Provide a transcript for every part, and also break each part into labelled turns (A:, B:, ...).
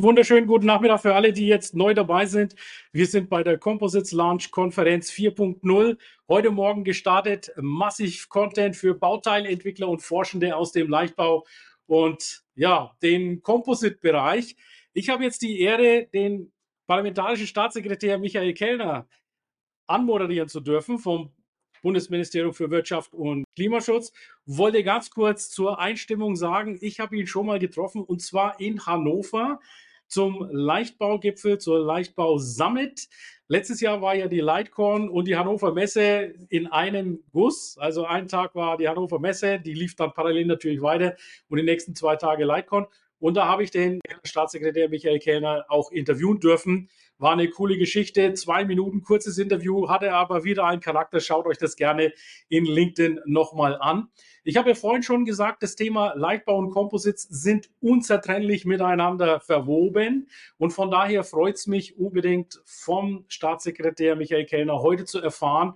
A: Wunderschönen guten Nachmittag für alle, die jetzt neu dabei sind. Wir sind bei der Composites Launch Konferenz 4.0. Heute Morgen gestartet. Massiv Content für Bauteilentwickler und Forschende aus dem Leichtbau und ja, den Composite-Bereich. Ich habe jetzt die Ehre, den parlamentarischen Staatssekretär Michael Kellner anmoderieren zu dürfen vom Bundesministerium für Wirtschaft und Klimaschutz. Wollte ganz kurz zur Einstimmung sagen, ich habe ihn schon mal getroffen und zwar in Hannover zum Leichtbaugipfel, zur Leichtbau Summit. Letztes Jahr war ja die Lightcorn und die Hannover Messe in einem Guss. Also ein Tag war die Hannover Messe, die lief dann parallel natürlich weiter und die nächsten zwei Tage Lightcorn. Und da habe ich den Staatssekretär Michael Kellner auch interviewen dürfen. War eine coole Geschichte. Zwei Minuten kurzes Interview, hatte aber wieder einen Charakter. Schaut euch das gerne in LinkedIn nochmal an. Ich habe ja vorhin schon gesagt, das Thema Leichtbau und Composites sind unzertrennlich miteinander verwoben. Und von daher freut es mich unbedingt vom Staatssekretär Michael Kellner heute zu erfahren,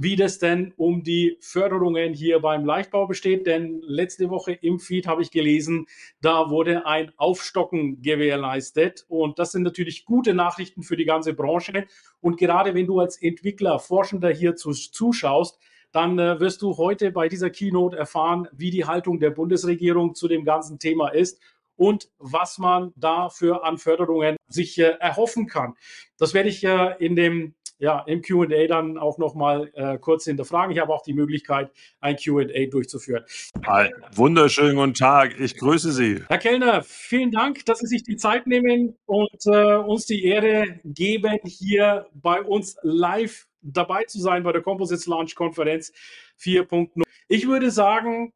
A: wie das denn um die Förderungen hier beim Leichtbau besteht. Denn letzte Woche im Feed habe ich gelesen, da wurde ein Aufstocken gewährleistet. Und das sind natürlich gute Nachrichten für die ganze Branche. Und gerade wenn du als Entwickler, Forschender hier zuschaust, dann äh, wirst du heute bei dieser Keynote erfahren, wie die Haltung der Bundesregierung zu dem ganzen Thema ist und was man dafür an Förderungen sich äh, erhoffen kann. Das werde ich äh, in dem ja, im QA dann auch nochmal äh, kurz hinterfragen. Ich habe auch die Möglichkeit, ein QA durchzuführen.
B: Hi, wunderschönen guten Tag. Ich grüße Sie.
A: Herr Kellner, vielen Dank, dass Sie sich die Zeit nehmen und äh, uns die Ehre geben, hier bei uns live dabei zu sein bei der Composites Launch Konferenz 4.0. Ich würde sagen,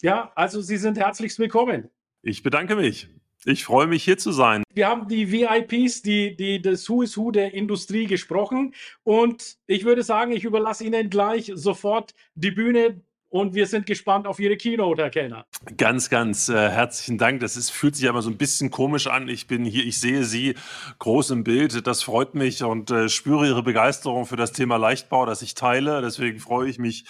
A: ja, also Sie sind herzlichst willkommen.
B: Ich bedanke mich. Ich freue mich hier zu sein.
A: Wir haben die VIPs, die, die, das Who is Who der Industrie gesprochen. Und ich würde sagen, ich überlasse Ihnen gleich sofort die Bühne. Und wir sind gespannt auf Ihre Keynote, Herr Kellner.
B: Ganz, ganz äh, herzlichen Dank. Das ist, fühlt sich aber so ein bisschen komisch an. Ich bin hier, ich sehe Sie groß im Bild. Das freut mich und äh, spüre Ihre Begeisterung für das Thema Leichtbau, das ich teile. Deswegen freue ich mich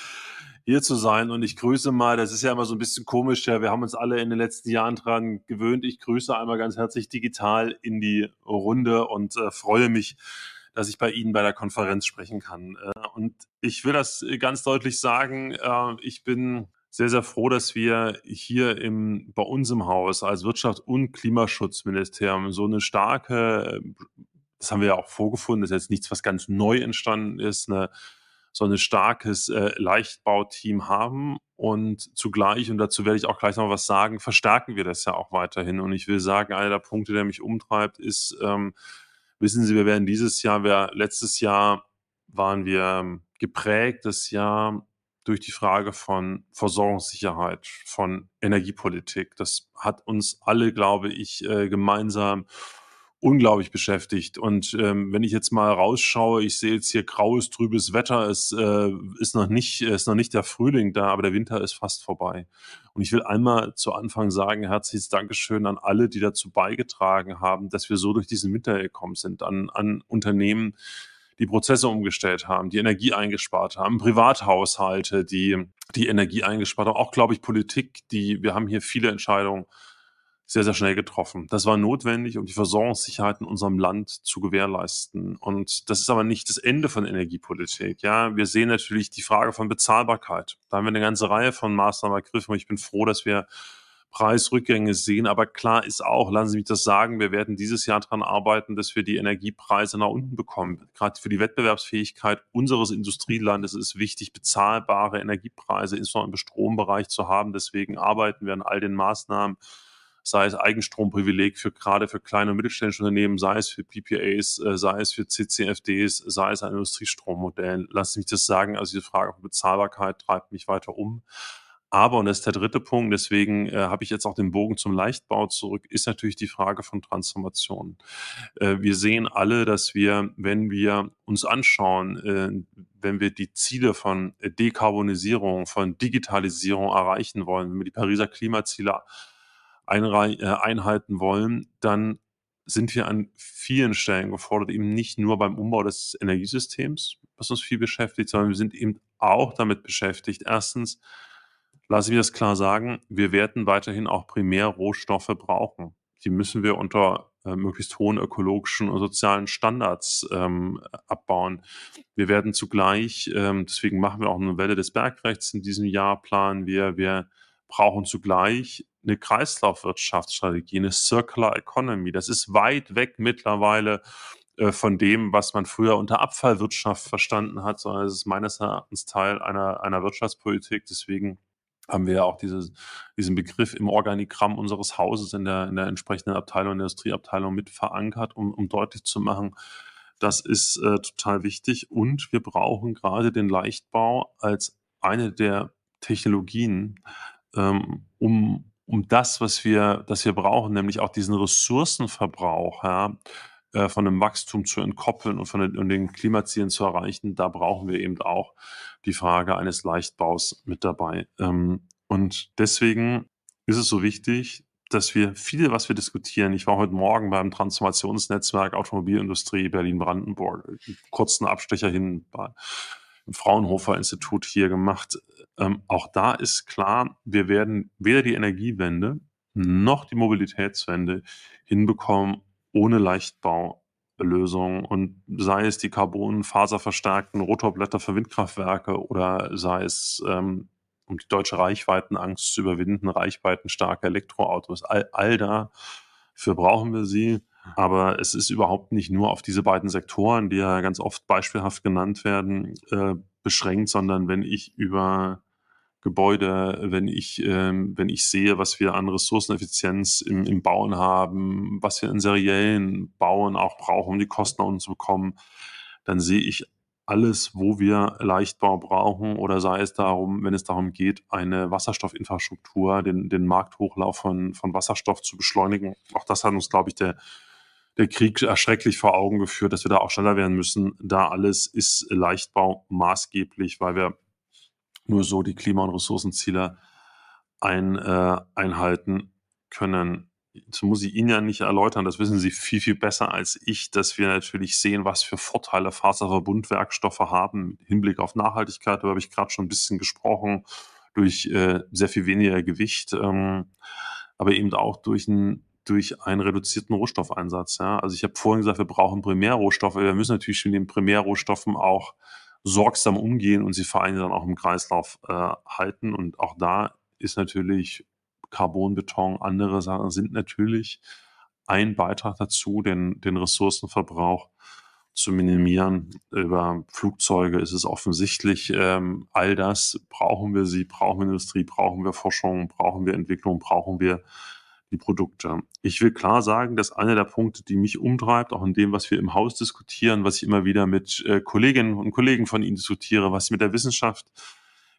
B: hier zu sein. Und ich grüße mal, das ist ja immer so ein bisschen komisch, ja, wir haben uns alle in den letzten Jahren dran gewöhnt. Ich grüße einmal ganz herzlich digital in die Runde und äh, freue mich, dass ich bei Ihnen bei der Konferenz sprechen kann. Äh, und ich will das ganz deutlich sagen, äh, ich bin sehr, sehr froh, dass wir hier im, bei uns im Haus als Wirtschaft- und Klimaschutzministerium so eine starke, das haben wir ja auch vorgefunden, das ist jetzt nichts, was ganz neu entstanden ist, eine so ein starkes äh, Leichtbauteam haben und zugleich, und dazu werde ich auch gleich noch was sagen, verstärken wir das ja auch weiterhin. Und ich will sagen, einer der Punkte, der mich umtreibt, ist, ähm, wissen Sie, wir werden dieses Jahr, wir, letztes Jahr waren wir ähm, geprägt, das Jahr durch die Frage von Versorgungssicherheit, von Energiepolitik. Das hat uns alle, glaube ich, äh, gemeinsam unglaublich beschäftigt. Und ähm, wenn ich jetzt mal rausschaue, ich sehe jetzt hier graues, trübes Wetter, es äh, ist noch nicht, ist noch nicht der Frühling da, aber der Winter ist fast vorbei. Und ich will einmal zu Anfang sagen, herzliches Dankeschön an alle, die dazu beigetragen haben, dass wir so durch diesen Winter gekommen sind, an, an Unternehmen, die Prozesse umgestellt haben, die Energie eingespart haben, Privathaushalte, die die Energie eingespart haben, auch, glaube ich, Politik, die, wir haben hier viele Entscheidungen sehr, sehr schnell getroffen. Das war notwendig, um die Versorgungssicherheit in unserem Land zu gewährleisten. Und das ist aber nicht das Ende von Energiepolitik. Ja, wir sehen natürlich die Frage von Bezahlbarkeit. Da haben wir eine ganze Reihe von Maßnahmen ergriffen. Und ich bin froh, dass wir Preisrückgänge sehen. Aber klar ist auch, lassen Sie mich das sagen, wir werden dieses Jahr daran arbeiten, dass wir die Energiepreise nach unten bekommen. Gerade für die Wettbewerbsfähigkeit unseres Industrielandes ist es wichtig, bezahlbare Energiepreise, insbesondere im Strombereich zu haben. Deswegen arbeiten wir an all den Maßnahmen, sei es Eigenstromprivileg für gerade für kleine und mittelständische Unternehmen, sei es für PPAs, äh, sei es für CCFDs, sei es ein Industriestrommodell. Lass mich das sagen, also die Frage von Bezahlbarkeit treibt mich weiter um. Aber, und das ist der dritte Punkt, deswegen äh, habe ich jetzt auch den Bogen zum Leichtbau zurück, ist natürlich die Frage von Transformation. Äh, wir sehen alle, dass wir, wenn wir uns anschauen, äh, wenn wir die Ziele von Dekarbonisierung, von Digitalisierung erreichen wollen, wenn wir die Pariser Klimaziele einhalten wollen, dann sind wir an vielen Stellen gefordert, eben nicht nur beim Umbau des Energiesystems, was uns viel beschäftigt, sondern wir sind eben auch damit beschäftigt, erstens, lasse ich das klar sagen, wir werden weiterhin auch Primärrohstoffe brauchen. Die müssen wir unter äh, möglichst hohen ökologischen und sozialen Standards ähm, abbauen. Wir werden zugleich, ähm, deswegen machen wir auch eine Welle des Bergrechts in diesem Jahr, planen wir, wir brauchen zugleich eine Kreislaufwirtschaftsstrategie, eine Circular Economy. Das ist weit weg mittlerweile äh, von dem, was man früher unter Abfallwirtschaft verstanden hat, sondern es ist meines Erachtens Teil einer, einer Wirtschaftspolitik. Deswegen haben wir ja auch diese, diesen Begriff im Organigramm unseres Hauses in der, in der entsprechenden Abteilung, Industrieabteilung mit verankert, um, um deutlich zu machen, das ist äh, total wichtig. Und wir brauchen gerade den Leichtbau als eine der Technologien, ähm, um, um das, was wir, das wir brauchen, nämlich auch diesen Ressourcenverbrauch, ja, äh, von dem Wachstum zu entkoppeln und von den, und den Klimazielen zu erreichen, da brauchen wir eben auch die Frage eines Leichtbaus mit dabei. Ähm, und deswegen ist es so wichtig, dass wir viele, was wir diskutieren, ich war heute Morgen beim Transformationsnetzwerk Automobilindustrie Berlin-Brandenburg, kurzen Abstecher hin bei im Fraunhofer Institut hier gemacht. Ähm, auch da ist klar, wir werden weder die Energiewende noch die Mobilitätswende hinbekommen ohne Leichtbaulösungen und sei es die carbonfaserverstärkten Rotorblätter für Windkraftwerke oder sei es ähm, um die deutsche Reichweitenangst zu überwinden, reichweitenstarke Elektroautos. All, all dafür brauchen wir sie. Aber es ist überhaupt nicht nur auf diese beiden Sektoren, die ja ganz oft beispielhaft genannt werden, äh, beschränkt, sondern wenn ich über Gebäude, wenn ich, ähm, wenn ich sehe, was wir an Ressourceneffizienz im, im Bauen haben, was wir in seriellen Bauen auch brauchen, um die Kosten unten zu bekommen, dann sehe ich alles, wo wir Leichtbau brauchen oder sei es darum, wenn es darum geht, eine Wasserstoffinfrastruktur, den, den Markthochlauf von, von Wasserstoff zu beschleunigen. Auch das hat uns, glaube ich, der, der Krieg erschrecklich vor Augen geführt, dass wir da auch schneller werden müssen. Da alles ist Leichtbau maßgeblich, weil wir nur so die Klima- und Ressourcenziele ein, äh, einhalten können. Das muss ich Ihnen ja nicht erläutern, das wissen Sie viel, viel besser als ich, dass wir natürlich sehen, was für Vorteile Faserverbundwerkstoffe haben Hinblick auf Nachhaltigkeit. Darüber habe ich gerade schon ein bisschen gesprochen, durch äh, sehr viel weniger Gewicht, ähm, aber eben auch durch ein durch einen reduzierten Rohstoffeinsatz. Ja. Also ich habe vorhin gesagt, wir brauchen Primärrohstoffe. Wir müssen natürlich mit den Primärrohstoffen auch sorgsam umgehen und sie vor allem dann auch im Kreislauf äh, halten. Und auch da ist natürlich Carbonbeton, andere Sachen sind natürlich ein Beitrag dazu, den, den Ressourcenverbrauch zu minimieren. Über Flugzeuge ist es offensichtlich, ähm, all das brauchen wir sie, brauchen wir Industrie, brauchen wir Forschung, brauchen wir Entwicklung, brauchen wir die Produkte. Ich will klar sagen, dass einer der Punkte, die mich umtreibt, auch in dem, was wir im Haus diskutieren, was ich immer wieder mit äh, Kolleginnen und Kollegen von Ihnen diskutiere, was ich mit der Wissenschaft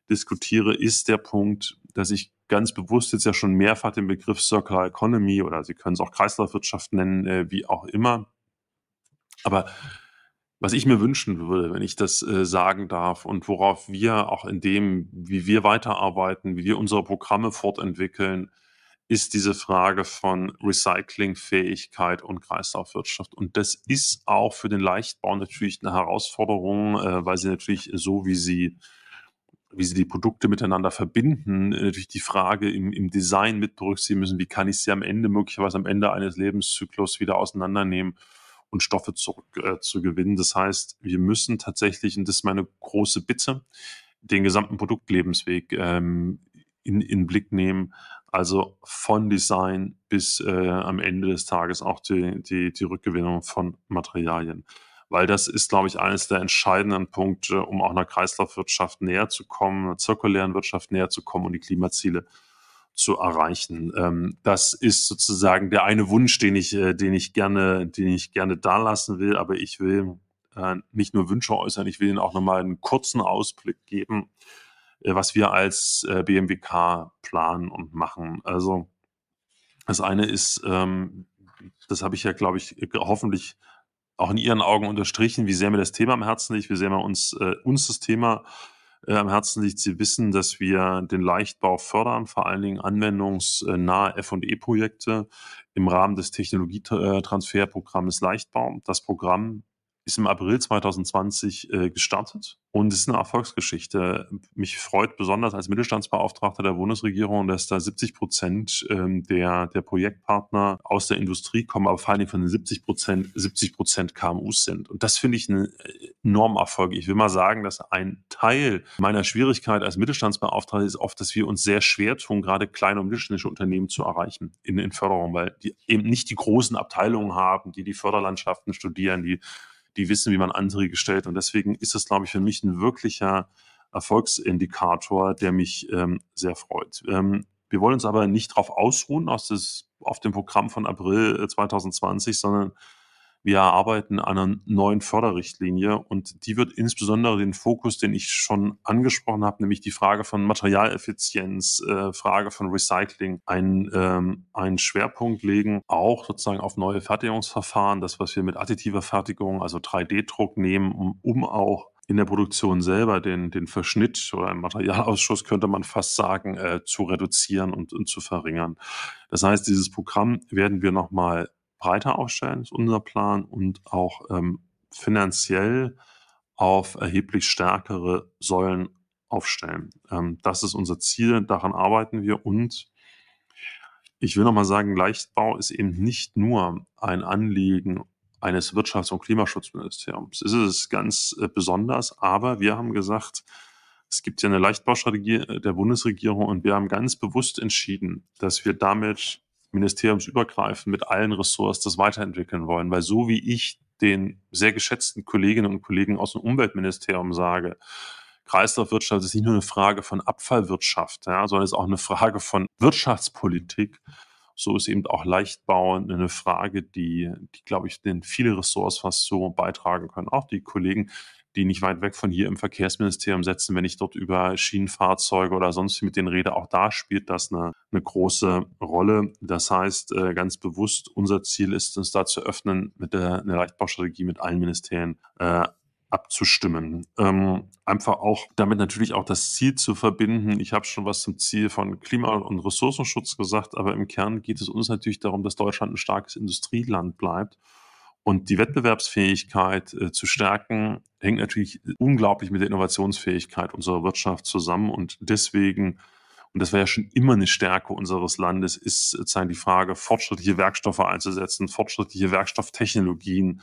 B: diskutiere, ist der Punkt, dass ich ganz bewusst jetzt ja schon mehrfach den Begriff Circular Economy oder Sie können es auch Kreislaufwirtschaft nennen, äh, wie auch immer. Aber was ich mir wünschen würde, wenn ich das äh, sagen darf und worauf wir auch in dem, wie wir weiterarbeiten, wie wir unsere Programme fortentwickeln, ist diese Frage von Recyclingfähigkeit und Kreislaufwirtschaft. Und das ist auch für den Leichtbau natürlich eine Herausforderung, äh, weil sie natürlich so, wie sie wie sie die Produkte miteinander verbinden, natürlich die Frage im, im Design mit berücksichtigen müssen, wie kann ich sie am Ende, möglicherweise am Ende eines Lebenszyklus wieder auseinandernehmen und Stoffe zurück äh. Das heißt, wir müssen tatsächlich, und das ist meine große Bitte, den gesamten Produktlebensweg ähm, in, in Blick nehmen, also von Design bis äh, am Ende des Tages auch die, die, die Rückgewinnung von Materialien. Weil das ist, glaube ich, eines der entscheidenden Punkte, um auch einer Kreislaufwirtschaft näher zu kommen, einer zirkulären Wirtschaft näher zu kommen und die Klimaziele zu erreichen. Ähm, das ist sozusagen der eine Wunsch, den ich, äh, den ich gerne, den ich gerne da lassen will. Aber ich will äh, nicht nur Wünsche äußern, ich will Ihnen auch nochmal einen kurzen Ausblick geben was wir als äh, BMWK planen und machen. Also das eine ist, ähm, das habe ich ja, glaube ich, hoffentlich auch in Ihren Augen unterstrichen, wie sehr mir das Thema am Herzen liegt, wie sehr mir uns, äh, uns das Thema äh, am Herzen liegt. Sie wissen, dass wir den Leichtbau fördern, vor allen Dingen anwendungsnahe F&E-Projekte im Rahmen des Technologietransferprogramms Leichtbau. Das Programm ist im April 2020 äh, gestartet und ist eine Erfolgsgeschichte. Mich freut besonders als Mittelstandsbeauftragter der Bundesregierung, dass da 70 Prozent ähm, der, der Projektpartner aus der Industrie kommen, aber vor Dingen von den 70 Prozent 70 Prozent KMUs sind. Und das finde ich einen enormen Erfolg. Ich will mal sagen, dass ein Teil meiner Schwierigkeit als Mittelstandsbeauftragter ist oft, dass wir uns sehr schwer tun, gerade kleine und mittelständische Unternehmen zu erreichen in, in Förderung, weil die eben nicht die großen Abteilungen haben, die die Förderlandschaften studieren, die die wissen, wie man Anträge stellt. Und deswegen ist das, glaube ich, für mich ein wirklicher Erfolgsindikator, der mich ähm, sehr freut. Ähm, wir wollen uns aber nicht darauf ausruhen, aus das, auf dem Programm von April 2020, äh, sondern wir arbeiten an einer neuen Förderrichtlinie und die wird insbesondere den Fokus, den ich schon angesprochen habe, nämlich die Frage von Materialeffizienz, äh, Frage von Recycling, einen, ähm, einen Schwerpunkt legen, auch sozusagen auf neue Fertigungsverfahren, das, was wir mit additiver Fertigung, also 3D-Druck nehmen, um, um auch in der Produktion selber den, den Verschnitt oder einen Materialausschuss, könnte man fast sagen, äh, zu reduzieren und, und zu verringern. Das heißt, dieses Programm werden wir nochmal breiter aufstellen, ist unser Plan, und auch ähm, finanziell auf erheblich stärkere Säulen aufstellen. Ähm, das ist unser Ziel, daran arbeiten wir und ich will nochmal sagen, Leichtbau ist eben nicht nur ein Anliegen eines Wirtschafts- und Klimaschutzministeriums. Es ist ganz äh, besonders, aber wir haben gesagt, es gibt ja eine Leichtbaustrategie äh, der Bundesregierung und wir haben ganz bewusst entschieden, dass wir damit ministeriumsübergreifend mit allen Ressorts das weiterentwickeln wollen. Weil so wie ich den sehr geschätzten Kolleginnen und Kollegen aus dem Umweltministerium sage, Kreislaufwirtschaft ist nicht nur eine Frage von Abfallwirtschaft, ja, sondern ist auch eine Frage von Wirtschaftspolitik. So ist eben auch Leichtbau eine Frage, die, die glaube ich, den viele Ressorts fast so beitragen können. Auch die Kollegen, die nicht weit weg von hier im Verkehrsministerium setzen, wenn ich dort über Schienenfahrzeuge oder sonst mit denen rede. Auch da spielt das eine, eine große Rolle. Das heißt, äh, ganz bewusst, unser Ziel ist, uns da zu öffnen, mit der eine Leichtbaustrategie mit allen Ministerien äh, abzustimmen. Ähm, einfach auch damit natürlich auch das Ziel zu verbinden. Ich habe schon was zum Ziel von Klima- und Ressourcenschutz gesagt, aber im Kern geht es uns natürlich darum, dass Deutschland ein starkes Industrieland bleibt und die Wettbewerbsfähigkeit äh, zu stärken, hängt natürlich unglaublich mit der Innovationsfähigkeit unserer Wirtschaft zusammen. Und deswegen, und das war ja schon immer eine Stärke unseres Landes, ist sozusagen die Frage, fortschrittliche Werkstoffe einzusetzen, fortschrittliche Werkstofftechnologien.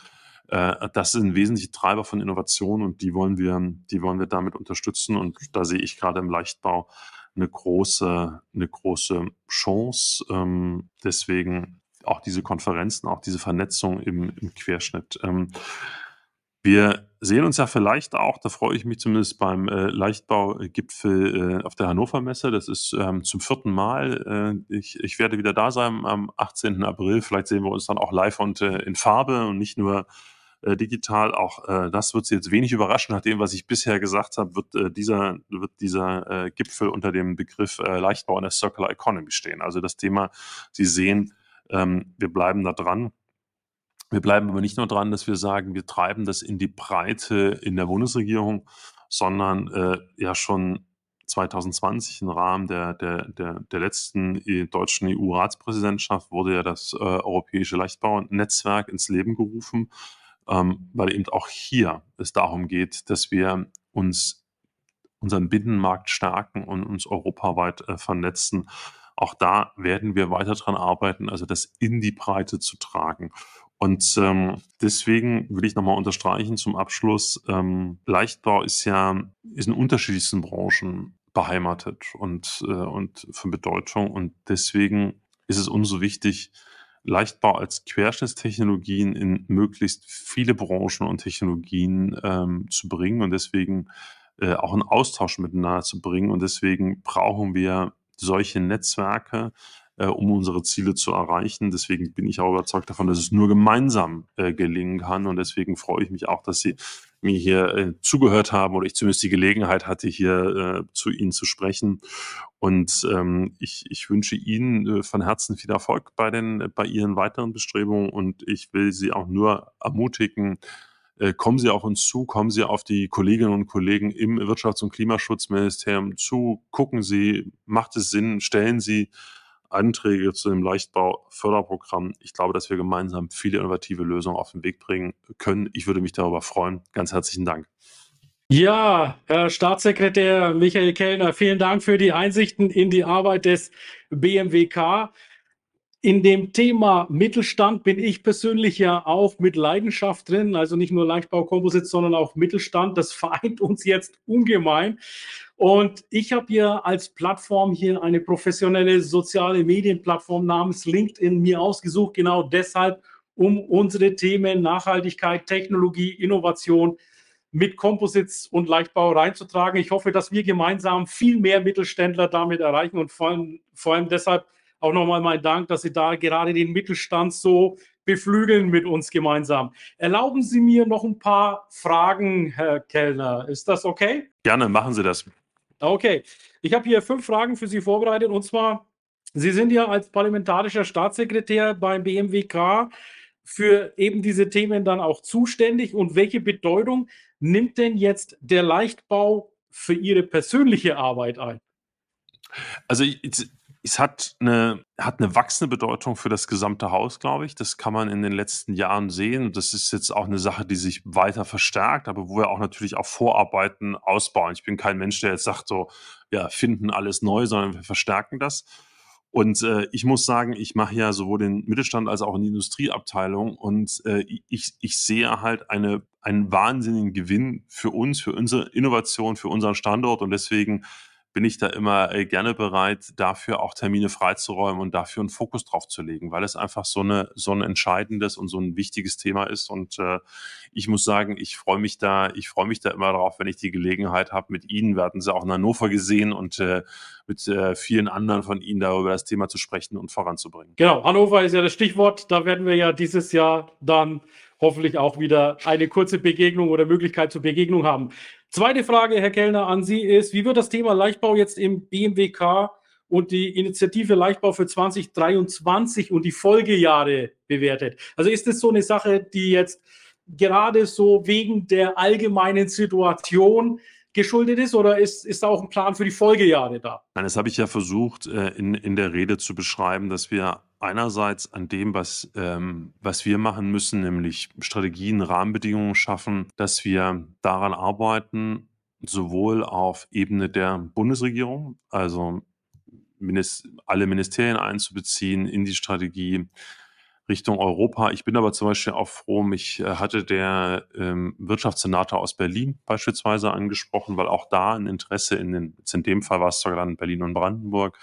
B: Äh, das sind wesentliche Treiber von Innovation und die wollen wir, die wollen wir damit unterstützen. Und da sehe ich gerade im Leichtbau eine große, eine große Chance. Ähm, deswegen auch diese Konferenzen, auch diese Vernetzung im, im Querschnitt. Ähm, wir sehen uns ja vielleicht auch, da freue ich mich zumindest beim äh, Leichtbaugipfel äh, auf der Hannover Messe. Das ist ähm, zum vierten Mal. Äh, ich, ich werde wieder da sein am 18. April. Vielleicht sehen wir uns dann auch live und äh, in Farbe und nicht nur äh, digital. Auch äh, das wird Sie jetzt wenig überraschen. Nach dem, was ich bisher gesagt habe, wird dieser, wird dieser Gipfel unter dem Begriff Leichtbau in der Circular Economy stehen. Also das Thema, Sie sehen, ähm, wir bleiben da dran. Wir bleiben aber nicht nur dran, dass wir sagen, wir treiben das in die Breite in der Bundesregierung, sondern äh, ja schon 2020 im Rahmen der, der, der, der letzten e, deutschen EU-Ratspräsidentschaft wurde ja das äh, Europäische Leichtbaunetzwerk ins Leben gerufen, ähm, weil eben auch hier es darum geht, dass wir uns unseren Binnenmarkt stärken und uns europaweit äh, vernetzen auch da werden wir weiter dran arbeiten, also das in die Breite zu tragen. Und ähm, deswegen will ich nochmal unterstreichen zum Abschluss, ähm, Leichtbau ist ja ist in unterschiedlichsten Branchen beheimatet und, äh, und von Bedeutung. Und deswegen ist es umso wichtig, Leichtbau als Querschnittstechnologien in möglichst viele Branchen und Technologien ähm, zu bringen und deswegen äh, auch einen Austausch miteinander zu bringen. Und deswegen brauchen wir solche Netzwerke, äh, um unsere Ziele zu erreichen. Deswegen bin ich auch überzeugt davon, dass es nur gemeinsam äh, gelingen kann. Und deswegen freue ich mich auch, dass Sie mir hier äh, zugehört haben oder ich zumindest die Gelegenheit hatte, hier äh, zu Ihnen zu sprechen. Und ähm, ich, ich wünsche Ihnen äh, von Herzen viel Erfolg bei, den, bei Ihren weiteren Bestrebungen und ich will Sie auch nur ermutigen, kommen Sie auf uns zu, kommen Sie auf die Kolleginnen und Kollegen im Wirtschafts- und Klimaschutzministerium zu, gucken Sie, macht es Sinn, stellen Sie Anträge zu dem Leichtbau-Förderprogramm. Ich glaube, dass wir gemeinsam viele innovative Lösungen auf den Weg bringen können. Ich würde mich darüber freuen. Ganz herzlichen Dank.
A: Ja, Herr Staatssekretär Michael Kellner, vielen Dank für die Einsichten in die Arbeit des BMWK. In dem Thema Mittelstand bin ich persönlich ja auch mit Leidenschaft drin, also nicht nur Leichtbau Composites, sondern auch Mittelstand. Das vereint uns jetzt ungemein. Und ich habe hier als Plattform hier eine professionelle soziale Medienplattform namens LinkedIn mir ausgesucht, genau deshalb, um unsere Themen Nachhaltigkeit, Technologie, Innovation mit Composites und Leichtbau reinzutragen. Ich hoffe, dass wir gemeinsam viel mehr Mittelständler damit erreichen und vor allem, vor allem deshalb auch nochmal mein Dank, dass Sie da gerade den Mittelstand so beflügeln mit uns gemeinsam. Erlauben Sie mir noch ein paar Fragen, Herr Kellner. Ist das okay?
B: Gerne, machen Sie das.
A: Okay, ich habe hier fünf Fragen für Sie vorbereitet. Und zwar, Sie sind ja als parlamentarischer Staatssekretär beim BMWK für eben diese Themen dann auch zuständig. Und welche Bedeutung nimmt denn jetzt der Leichtbau für Ihre persönliche Arbeit ein?
B: Also es hat eine, hat eine wachsende Bedeutung für das gesamte Haus, glaube ich. Das kann man in den letzten Jahren sehen. Das ist jetzt auch eine Sache, die sich weiter verstärkt, aber wo wir auch natürlich auch Vorarbeiten ausbauen. Ich bin kein Mensch, der jetzt sagt so, ja, finden alles neu, sondern wir verstärken das. Und äh, ich muss sagen, ich mache ja sowohl den Mittelstand als auch in die Industrieabteilung und äh, ich, ich sehe halt eine, einen wahnsinnigen Gewinn für uns, für unsere Innovation, für unseren Standort und deswegen bin ich da immer äh, gerne bereit, dafür auch Termine freizuräumen und dafür einen Fokus drauf zu legen, weil es einfach so, eine, so ein entscheidendes und so ein wichtiges Thema ist. Und äh, ich muss sagen, ich freue mich da, ich freue mich da immer drauf, wenn ich die Gelegenheit habe mit Ihnen. Wir hatten sie auch in Hannover gesehen und äh, mit äh, vielen anderen von Ihnen darüber das Thema zu sprechen und voranzubringen.
A: Genau, Hannover ist ja das Stichwort. Da werden wir ja dieses Jahr dann hoffentlich auch wieder eine kurze Begegnung oder Möglichkeit zur Begegnung haben. Zweite Frage, Herr Kellner, an Sie ist, wie wird das Thema Leichtbau jetzt im BMWK und die Initiative Leichtbau für 2023 und die Folgejahre bewertet? Also ist es so eine Sache, die jetzt gerade so wegen der allgemeinen Situation geschuldet ist oder ist, ist da auch ein Plan für die Folgejahre da?
B: Nein, das habe ich ja versucht äh, in, in der Rede zu beschreiben, dass wir einerseits an dem, was, ähm, was wir machen müssen, nämlich Strategien, Rahmenbedingungen schaffen, dass wir daran arbeiten, sowohl auf Ebene der Bundesregierung, also alle Ministerien einzubeziehen in die Strategie, Richtung Europa. Ich bin aber zum Beispiel auch froh, mich äh, hatte der ähm, Wirtschaftssenator aus Berlin beispielsweise angesprochen, weil auch da ein Interesse in den, in dem Fall war es sogar dann Berlin und Brandenburg,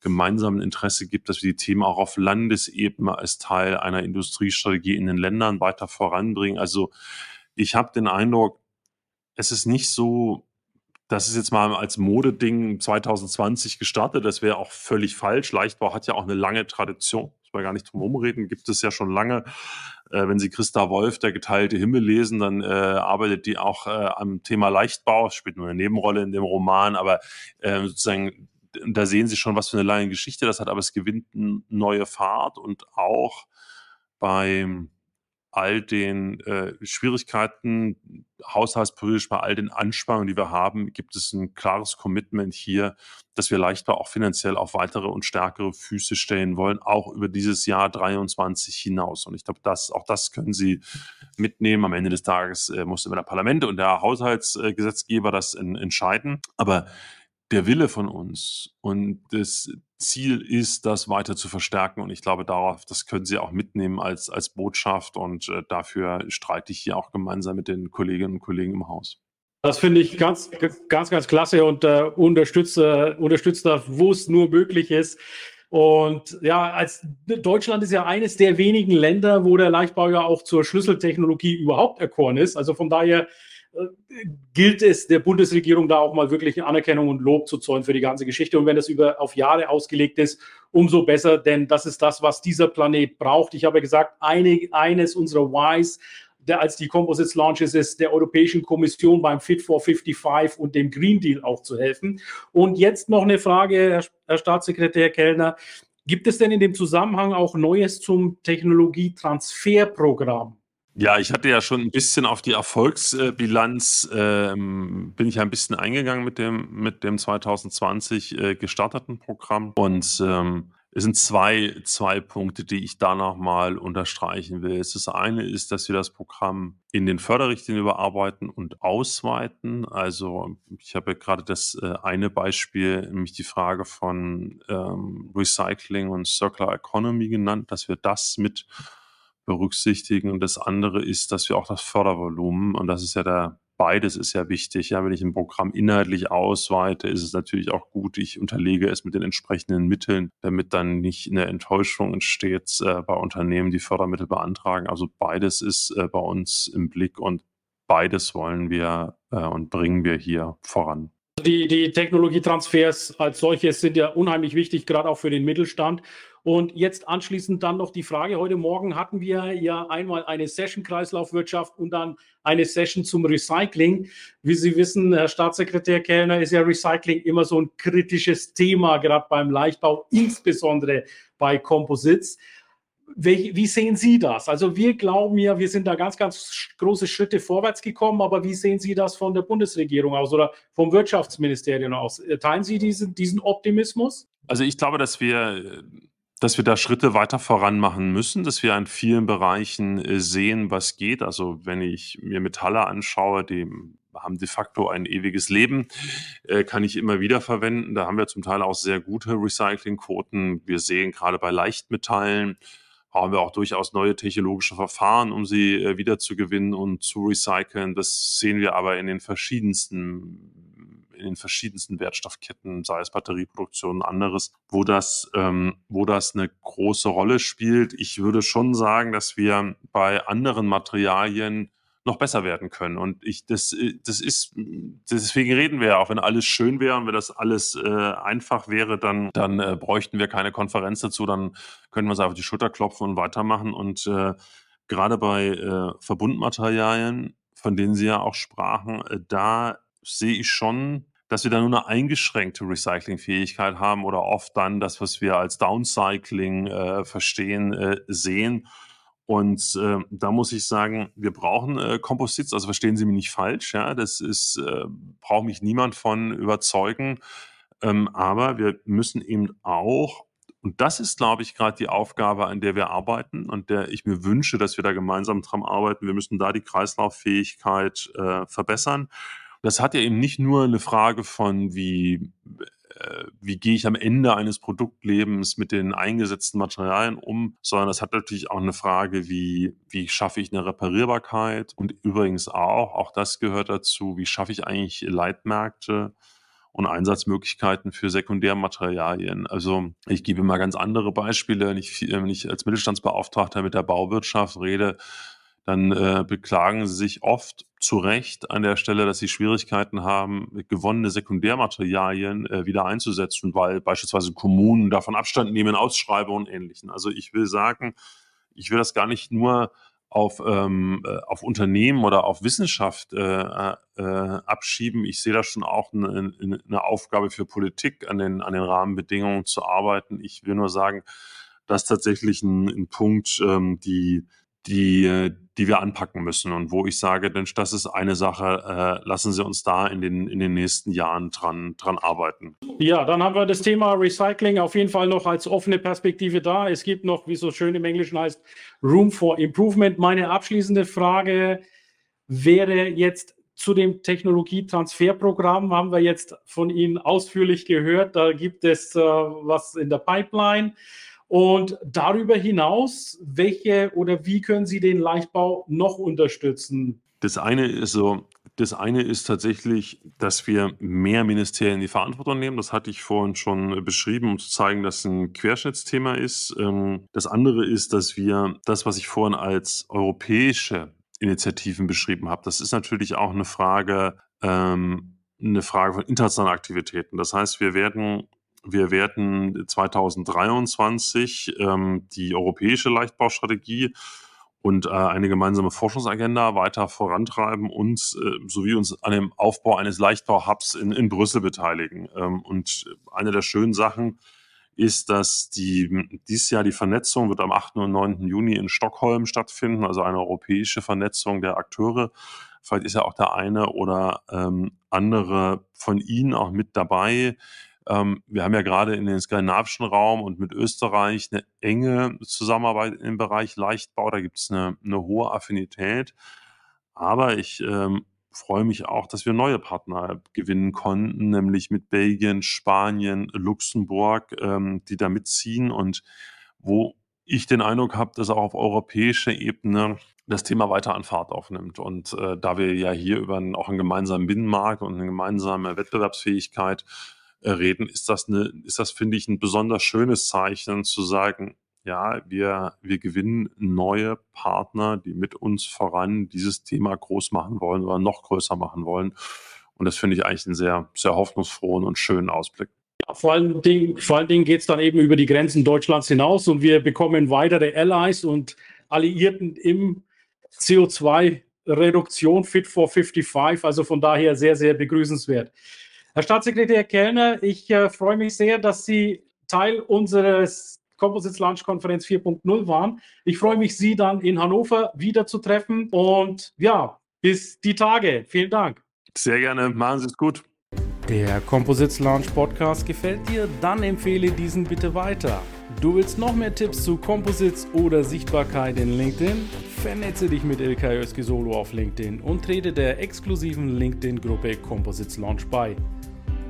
B: gemeinsam ein Interesse gibt, dass wir die Themen auch auf Landesebene als Teil einer Industriestrategie in den Ländern weiter voranbringen. Also ich habe den Eindruck, es ist nicht so, das ist jetzt mal als Modeding 2020 gestartet. Das wäre auch völlig falsch. Leichtbau hat ja auch eine lange Tradition wir gar nicht drum rumreden, gibt es ja schon lange. Äh, wenn Sie Christa Wolf, der geteilte Himmel lesen, dann äh, arbeitet die auch äh, am Thema Leichtbau, spielt nur eine Nebenrolle in dem Roman, aber äh, sozusagen da sehen Sie schon, was für eine lange Geschichte das hat, aber es gewinnt eine neue Fahrt und auch beim all den äh, Schwierigkeiten, haushaltspolitisch, bei all den Anspannungen, die wir haben, gibt es ein klares Commitment hier, dass wir leichter auch finanziell auf weitere und stärkere Füße stellen wollen, auch über dieses Jahr 23 hinaus. Und ich glaube, das, auch das können Sie mitnehmen. Am Ende des Tages äh, muss immer der Parlament und der Haushaltsgesetzgeber das in, entscheiden. Aber der Wille von uns und das Ziel ist, das weiter zu verstärken. Und ich glaube, darauf, das können Sie auch mitnehmen als, als Botschaft. Und äh, dafür streite ich hier auch gemeinsam mit den Kolleginnen und Kollegen im Haus.
A: Das finde ich ganz, ganz, ganz klasse und äh, unterstütze, unterstützt das, wo es nur möglich ist. Und ja, als Deutschland ist ja eines der wenigen Länder, wo der Leichtbau ja auch zur Schlüsseltechnologie überhaupt erkoren ist. Also von daher gilt es der Bundesregierung da auch mal wirklich Anerkennung und Lob zu zollen für die ganze Geschichte. Und wenn das über auf Jahre ausgelegt ist, umso besser, denn das ist das, was dieser Planet braucht. Ich habe gesagt, eine, eines unserer Whys, der, als die Composites Launch ist der Europäischen Kommission beim Fit for 55 und dem Green Deal auch zu helfen. Und jetzt noch eine Frage, Herr, Herr Staatssekretär Kellner. Gibt es denn in dem Zusammenhang auch Neues zum Technologietransferprogramm?
B: Ja, ich hatte ja schon ein bisschen auf die Erfolgsbilanz, ähm, bin ich ein bisschen eingegangen mit dem, mit dem 2020 äh, gestarteten Programm. Und ähm, es sind zwei, zwei Punkte, die ich da nochmal unterstreichen will. Das eine ist, dass wir das Programm in den Förderrichtlinien überarbeiten und ausweiten. Also ich habe ja gerade das äh, eine Beispiel, nämlich die Frage von ähm, Recycling und Circular Economy genannt, dass wir das mit berücksichtigen. Und das andere ist, dass wir auch das Fördervolumen, und das ist ja der, beides ist ja wichtig. Ja, wenn ich ein Programm inhaltlich ausweite, ist es natürlich auch gut, ich unterlege es mit den entsprechenden Mitteln, damit dann nicht eine Enttäuschung entsteht äh, bei Unternehmen, die Fördermittel beantragen. Also beides ist äh, bei uns im Blick und beides wollen wir äh, und bringen wir hier voran.
A: Die, die Technologietransfers als solches sind ja unheimlich wichtig, gerade auch für den Mittelstand. Und jetzt anschließend dann noch die Frage. Heute Morgen hatten wir ja einmal eine Session Kreislaufwirtschaft und dann eine Session zum Recycling. Wie Sie wissen, Herr Staatssekretär Kellner, ist ja Recycling immer so ein kritisches Thema, gerade beim Leichtbau, insbesondere bei Composites. Wie, sehen Sie das? Also wir glauben ja, wir sind da ganz, ganz große Schritte vorwärts gekommen, aber wie sehen Sie das von der Bundesregierung aus oder vom Wirtschaftsministerium aus? Teilen Sie diesen, diesen Optimismus?
B: Also ich glaube, dass wir dass wir da Schritte weiter voran machen müssen, dass wir an vielen Bereichen äh, sehen, was geht. Also wenn ich mir Metalle anschaue, die haben de facto ein ewiges Leben, äh, kann ich immer wieder verwenden. Da haben wir zum Teil auch sehr gute Recyclingquoten. Wir sehen gerade bei Leichtmetallen, haben wir auch durchaus neue technologische Verfahren, um sie äh, wiederzugewinnen und zu recyceln. Das sehen wir aber in den verschiedensten in den verschiedensten Wertstoffketten, sei es Batterieproduktion, anderes, wo das, ähm, wo das eine große Rolle spielt. Ich würde schon sagen, dass wir bei anderen Materialien noch besser werden können. Und ich, das, das ist, deswegen reden wir ja auch, wenn alles schön wäre und wenn das alles äh, einfach wäre, dann, dann äh, bräuchten wir keine Konferenz dazu, dann können wir uns einfach die Schulter klopfen und weitermachen. Und äh, gerade bei äh, Verbundmaterialien, von denen Sie ja auch sprachen, äh, da sehe ich schon, dass wir da nur eine eingeschränkte Recyclingfähigkeit haben oder oft dann das, was wir als Downcycling äh, verstehen, äh, sehen. Und äh, da muss ich sagen, wir brauchen äh, Composites, also verstehen Sie mich nicht falsch, ja, das ist, äh, braucht mich niemand von überzeugen. Ähm, aber wir müssen eben auch, und das ist, glaube ich, gerade die Aufgabe, an der wir arbeiten und der ich mir wünsche, dass wir da gemeinsam dran arbeiten. Wir müssen da die Kreislauffähigkeit äh, verbessern. Das hat ja eben nicht nur eine Frage von, wie, wie gehe ich am Ende eines Produktlebens mit den eingesetzten Materialien um, sondern das hat natürlich auch eine Frage, wie, wie schaffe ich eine Reparierbarkeit und übrigens auch, auch das gehört dazu, wie schaffe ich eigentlich Leitmärkte und Einsatzmöglichkeiten für Sekundärmaterialien. Also ich gebe mal ganz andere Beispiele. Wenn ich, wenn ich als Mittelstandsbeauftragter mit der Bauwirtschaft rede, dann äh, beklagen sie sich oft zu Recht an der Stelle, dass sie Schwierigkeiten haben, gewonnene Sekundärmaterialien äh, wieder einzusetzen, weil beispielsweise Kommunen davon Abstand nehmen, Ausschreibungen und Ähnlichen. Also ich will sagen, ich will das gar nicht nur auf, ähm, äh, auf Unternehmen oder auf Wissenschaft äh, äh, abschieben. Ich sehe da schon auch eine, eine Aufgabe für Politik, an den, an den Rahmenbedingungen zu arbeiten. Ich will nur sagen, das ist tatsächlich ein, ein Punkt, ähm, die, die, die wir anpacken müssen und wo ich sage, denn das ist eine Sache, äh, lassen Sie uns da in den, in den nächsten Jahren dran, dran arbeiten.
A: Ja, dann haben wir das Thema Recycling auf jeden Fall noch als offene Perspektive da. Es gibt noch, wie so schön im Englischen heißt, Room for Improvement. Meine abschließende Frage wäre jetzt zu dem Technologietransferprogramm haben wir jetzt von Ihnen ausführlich gehört. Da gibt es äh, was in der Pipeline. Und darüber hinaus, welche oder wie können Sie den Leichtbau noch unterstützen?
B: Das eine ist so, das eine ist tatsächlich, dass wir mehr Ministerien in die Verantwortung nehmen. Das hatte ich vorhin schon beschrieben, um zu zeigen, dass es ein Querschnittsthema ist. Ähm, das andere ist, dass wir das, was ich vorhin als europäische Initiativen beschrieben habe, das ist natürlich auch eine Frage, ähm, eine Frage von internationalen Aktivitäten. Das heißt, wir werden wir werden 2023 ähm, die europäische Leichtbaustrategie und äh, eine gemeinsame Forschungsagenda weiter vorantreiben und äh, sowie uns an dem Aufbau eines Leichtbau-Hubs in, in Brüssel beteiligen. Ähm, und eine der schönen Sachen ist, dass die, dieses Jahr die Vernetzung wird am 8. und 9. Juni in Stockholm stattfinden, also eine europäische Vernetzung der Akteure. Vielleicht ist ja auch der eine oder ähm, andere von Ihnen auch mit dabei. Ähm, wir haben ja gerade in den skandinavischen Raum und mit Österreich eine enge Zusammenarbeit im Bereich Leichtbau. Da gibt es eine, eine hohe Affinität. Aber ich ähm, freue mich auch, dass wir neue Partner gewinnen konnten, nämlich mit Belgien, Spanien, Luxemburg, ähm, die da mitziehen und wo ich den Eindruck habe, dass auch auf europäischer Ebene das Thema weiter an Fahrt aufnimmt. Und äh, da wir ja hier über einen, auch einen gemeinsamen Binnenmarkt und eine gemeinsame Wettbewerbsfähigkeit äh, reden, ist das, eine, ist das, finde ich, ein besonders schönes Zeichen zu sagen, ja, wir, wir gewinnen neue Partner, die mit uns voran dieses Thema groß machen wollen oder noch größer machen wollen. Und das finde ich eigentlich einen sehr, sehr hoffnungsfrohen und schönen Ausblick.
A: Ja, vor allen Dingen, vor allen Dingen geht es dann eben über die Grenzen Deutschlands hinaus und wir bekommen weitere Allies und Alliierten im CO2-Reduktion Fit for 55. Also von daher sehr, sehr begrüßenswert. Herr Staatssekretär Kellner, ich äh, freue mich sehr, dass Sie Teil unseres Composites Launch Konferenz 4.0 waren. Ich freue mich, Sie dann in Hannover wiederzutreffen und ja, bis die Tage. Vielen Dank.
B: Sehr gerne. Machen Sie es gut.
A: Der Composites Launch Podcast gefällt dir? Dann empfehle diesen bitte weiter. Du willst noch mehr Tipps zu Composites oder Sichtbarkeit in LinkedIn? Vernetze dich mit Ilkay Özki Solo auf LinkedIn und trete der exklusiven LinkedIn-Gruppe Composites Launch bei.